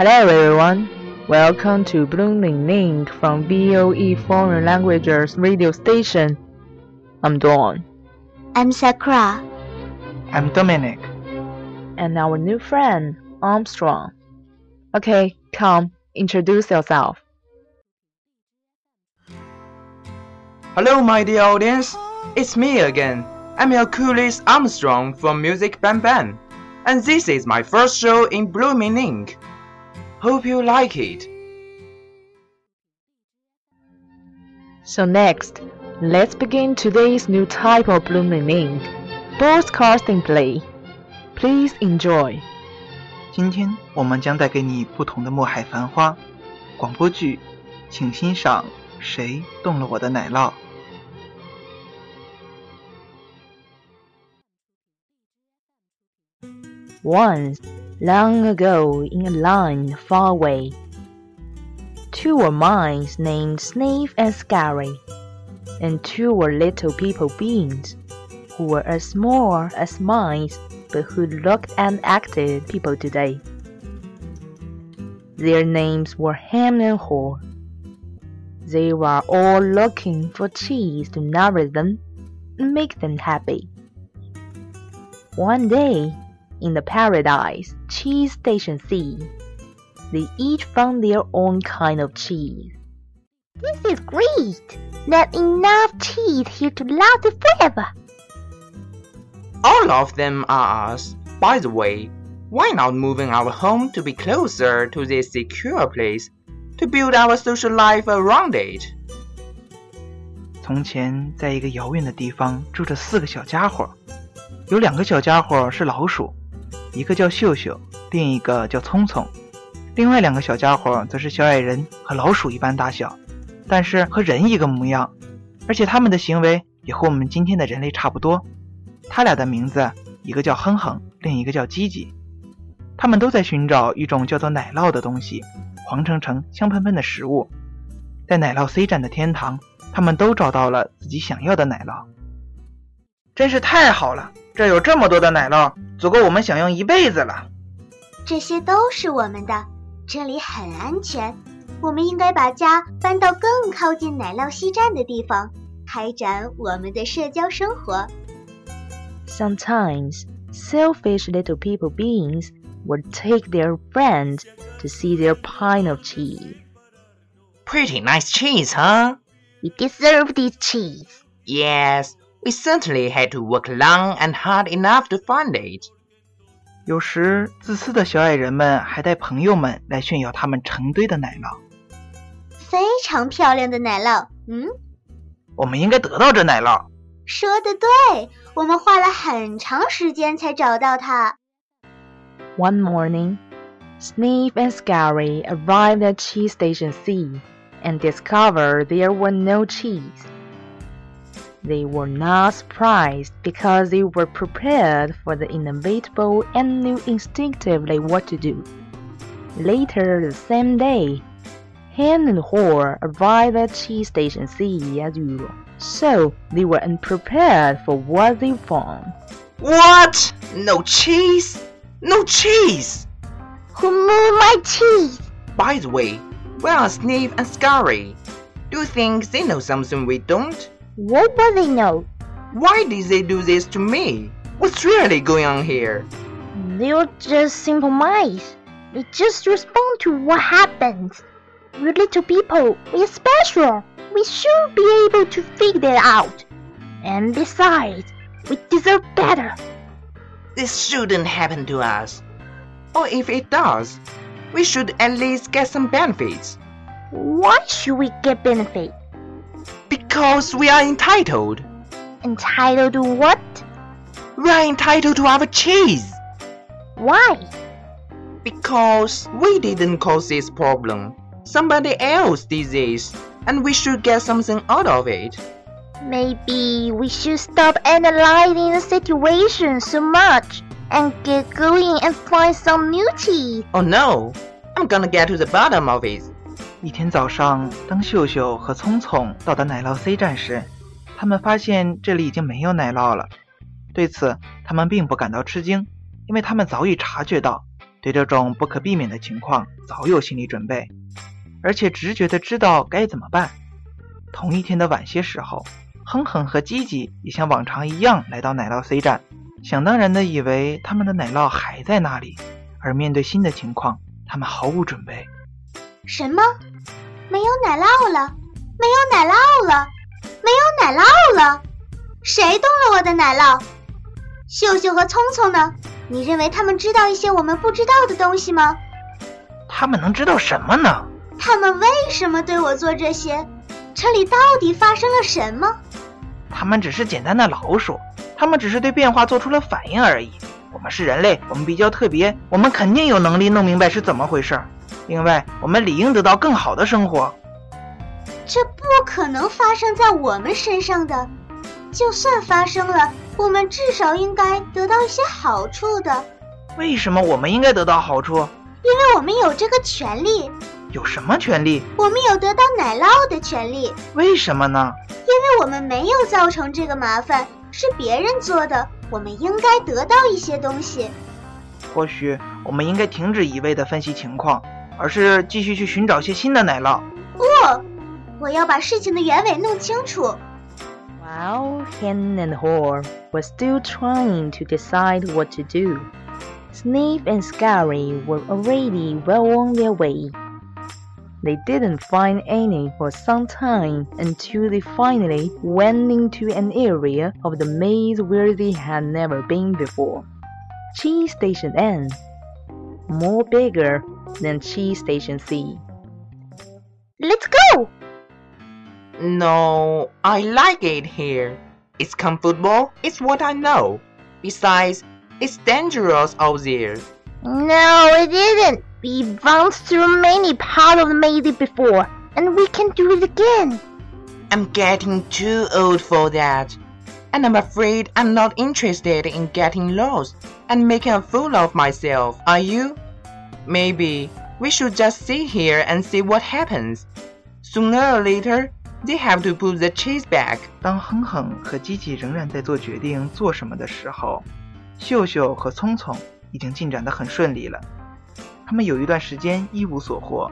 Hello everyone, welcome to Blooming Link from VOE Foreign Languages radio station. I'm Dawn, I'm Sakura。I'm Dominic. and our new friend Armstrong. Okay, come, introduce yourself. Hello, my dear audience. It's me again. I'm your coolest Armstrong from Music Bam Bam. And this is my first show in Blooming Ink. Hope you like it. So next, let's begin today's new type of Blooming Link, broadcasting play. Please enjoy. 今天我们将带给你不同的《墨海繁花》广播剧，请欣赏《谁动了我的奶酪》。 Once, long ago, in a land far away, two were mice named Sniff and Scurry, and two were little people beings, who were as small as mice, but who looked and acted people today. Their names were Hem and Haw. They were all looking for cheese to nourish them and make them happy. One day, in the Paradise Cheese Station C. They each found their own kind of cheese. This is great! Not enough cheese here to last forever. All of them are us. By the way, why not moving our home to be closer to this secure place, to build our social life around it? 从前，在一个遥远的地方住着四个小家伙，有两个小家伙是老鼠， 一个叫秀秀，另一个叫聪聪。另外两个小家伙则是小矮人和老鼠一般大小，但是和人一个模样，而且他们的行为也和我们今天的人类差不多。他俩的名字，一个叫哼哼，另一个叫叽叽。他们都在寻找一种叫做奶酪的东西，黄澄澄、香喷喷的食物。在奶酪 C 站的天堂，他们都找到了自己想要的奶酪。真是太好了！这有这么多的奶酪，足够我们享用一辈子了。这些都是我们的，这里很安全。我们应该把家搬到更靠近奶酪西站的地方，开展我们的社交生活。Sometimes, selfish little people beings would take their friends to see their pint of cheese. Pretty nice cheese, huh? We deserve this cheese. Yes, We certainly had to work long and hard enough to find it. 有时，自私的小矮人们还带朋友们来炫耀他们成堆的奶酪。非常漂亮的奶酪，嗯，我们应该得到这奶酪。说的对，我们花了很长时间才找到它。One morning, Sniff and Scurry arrived at Cheese Station C and discovered there were no cheese. They were not surprised because they were prepared for the inevitable and knew instinctively what to do. Later the same day, Hem and Haw arrived at Cheese Station C as usual, so they were unprepared for what they found. What? No cheese? No cheese! Who moved my cheese? By the way, where are Sniff and Scurry? Do you think they know something we don't? What will they know? Why did they do this to me? What's really going on here? They're just simple mice. They just respond to what happens. We're little people. We're special. We should be able to figure it out. And besides, we deserve better. This shouldn't happen to us. Or if it does, we should at least get some benefits. Why should we get benefit? Because we are entitled. Entitled to what? We are entitled to our cheese. Why? Because we didn't cause this problem. Somebody else did this, and we should get something out of it. Maybe we should stop analyzing the situation so much and get going and find some new cheese. Oh no! I'm gonna get to the bottom of it. 一天早上，当秀秀和聪聪到达奶酪 C 站时，他们发现这里已经没有奶酪了。对此，他们并不感到吃惊，因为他们早已察觉到，对这种不可避免的情况早有心理准备，而且直觉的知道该怎么办。同一天的晚些时候，哼哼和吉吉也像往常一样来到奶酪 C 站，想当然的以为他们的奶酪还在那里，而面对新的情况，他们毫无准备。什么？没有奶酪了？没有奶酪了？没有奶酪了？谁动了我的奶酪？秀秀和聪聪呢？你认为他们知道一些我们不知道的东西吗？他们能知道什么呢？他们为什么对我做这些？这里到底发生了什么？他们只是简单的老鼠，他们只是对变化做出了反应而已。我们是人类，我们比较特别，我们肯定有能力弄明白是怎么回事儿。另外，我们理应得到更好的生活。这不可能发生在我们身上的。就算发生了，我们至少应该得到一些好处的，为什么我们应该得到好处？因为我们有这个权利。有什么权利？我们有得到奶酪的权利。为什么呢？因为我们没有造成这个麻烦，是别人做的，我们应该得到一些东西。或许我们应该停止一味的分析情况，而是继续去寻找些新的奶酪。不、哦，我要把事情的原委弄清楚。While Hem and Haw were still trying to decide what to do, Sniff and Scurry were already well on their way. They didn't find any for some time until they finally went into an area of the maze where they had never been before. Cheese Station N. More bigger than Cheese Station C. Let's go! No, I like it here. It's comfortable, it's what I know. Besides, it's dangerous out there. No, it isn't. We've bounced through many parts of the maze before, and we can do it again. I'm getting too old for that. And I'm afraid I'm not interested in getting lost and making a fool of myself, are you? Maybe we should just sit here and see what happens. Sooner or later, they have to put the cheese back. 当哼哼和吉吉仍然在做决定做什么的时候，秀秀和聪聪已经进展得很顺利了。他们有一段时间一无所获，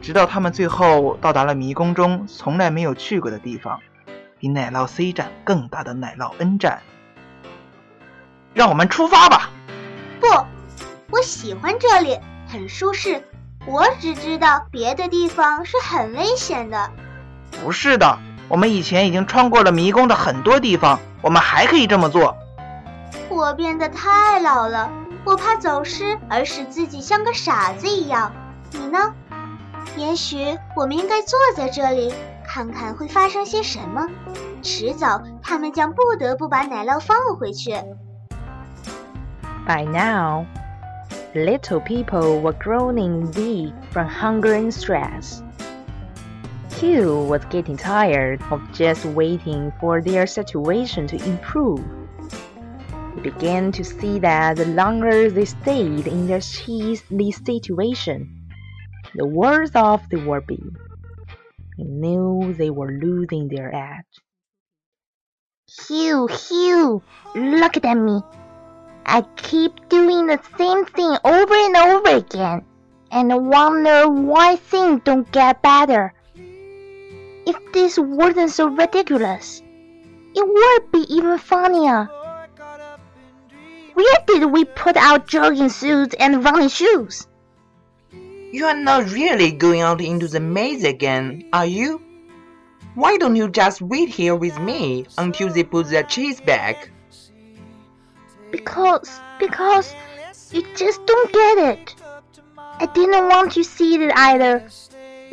直到他们最后到达了迷宫中从来没有去过的地方，比奶酪 C 站更大的奶酪 N 站。让我们出发吧！不，我喜欢这里，很舒适。我只知道别的地方是很危险的。不是的，我们以前已经穿过了迷宫的很多地方，我们还可以这么做。我变得太老了，我怕走失而使自己像个傻子一样。你呢？也许我们应该坐在这里，看看会发生些什么。迟早，他们将不得不把奶酪放回去。By now, little people were groaning weak from hunger and stress. Hugh was getting tired of just waiting for their situation to improve. He began to see that the longer they stayed in their cheesy situation, the worse off they would be. He knew they were losing their edge. Hugh, Hugh, look at me. I keep doing the same thing over and over again, and wonder why things don't get better. If this wasn't so ridiculous, it would be even funnier. Where did we put our jogging suits and running shoes? You are not really going out into the maze again, are you? Why don't you just wait here with me until they put their cheese back? Because, because, you just don't get it. I didn't want to see it either.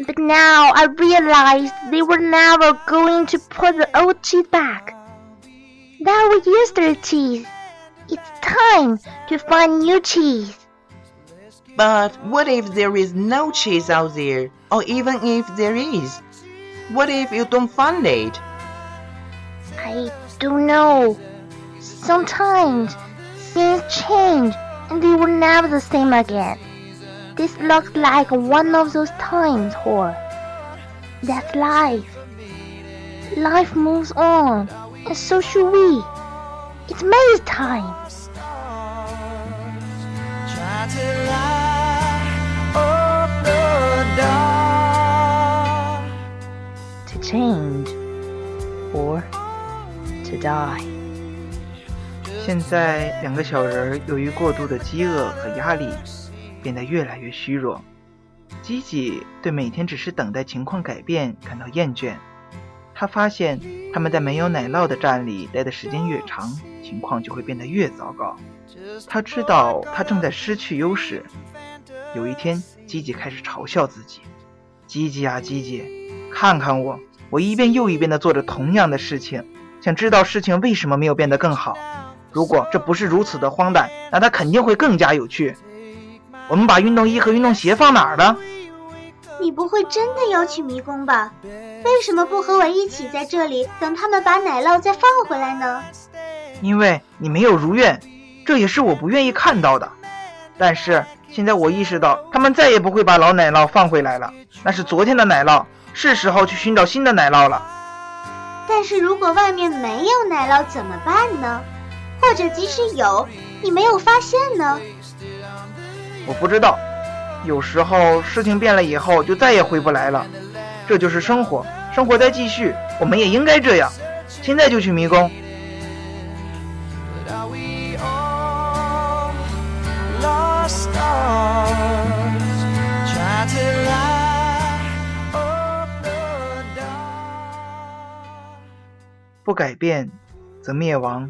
But now I realized they were never going to put the old cheese back. That was yesterday's teeth. It's time to find new cheese. But what if there is no cheese out there, or even if there is? What if you don't find it? I don't know. Sometimes things change and they were never the same again. This looks like one of those times, Haw. That's life. Life moves on, and so should we. It's May's time. To change or to die. 现在，两个小人由于过度的饥饿和压力，变得越来越虚弱。吉吉对每天只是等待情况改变感到厌倦。他发现他们在没有奶酪的站里待的时间越长，情况就会变得越糟糕。他知道他正在失去优势。有一天，吉吉开始嘲笑自己：“吉吉啊，吉吉，看看我，我一遍又一遍地做着同样的事情，想知道事情为什么没有变得更好。如果这不是如此的荒诞，那它肯定会更加有趣。我们把运动衣和运动鞋放哪儿了？你不会真的要去迷宫吧？为什么不和我一起在这里等他们把奶酪再放回来呢？因为你没有如愿，这也是我不愿意看到的。但是现在我意识到，他们再也不会把老奶酪放回来了。那是昨天的奶酪，是时候去寻找新的奶酪了。但是如果外面没有奶酪怎么办呢？或者即使有，你没有发现呢？我不知道。有时候事情变了以后，就再也回不来了。这就是生活，生活在继续，我们也应该这样。现在就去迷宫。不改变，则灭亡。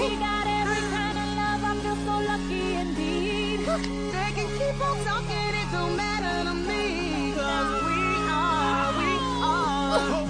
He got every kind of love, I feel so lucky indeed. They can keep on talking, it don't matter to me. Cause we are, we are. Oh,